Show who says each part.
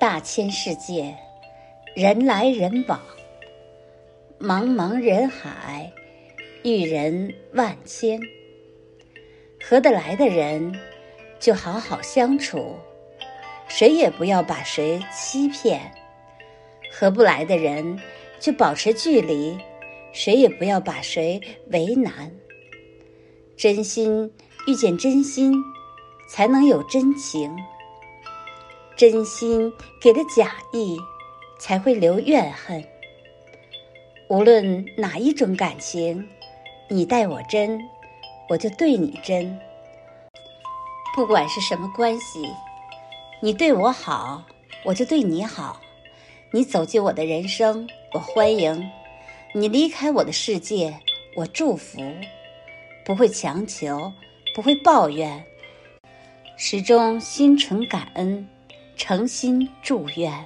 Speaker 1: 大千世界，人来人往，茫茫人海，遇人万千。合得来的人，就好好相处，谁也不要把谁欺骗；合不来的人，就保持距离，谁也不要把谁为难。真心遇见真心，才能有真情；真心给的假意，才会留怨恨。无论哪一种感情，你待我真，我就对你真。不管是什么关系，你对我好，我就对你好。你走进我的人生，我欢迎；你离开我的世界，我祝福。不会强求，不会抱怨，始终心存感恩，诚心祝愿。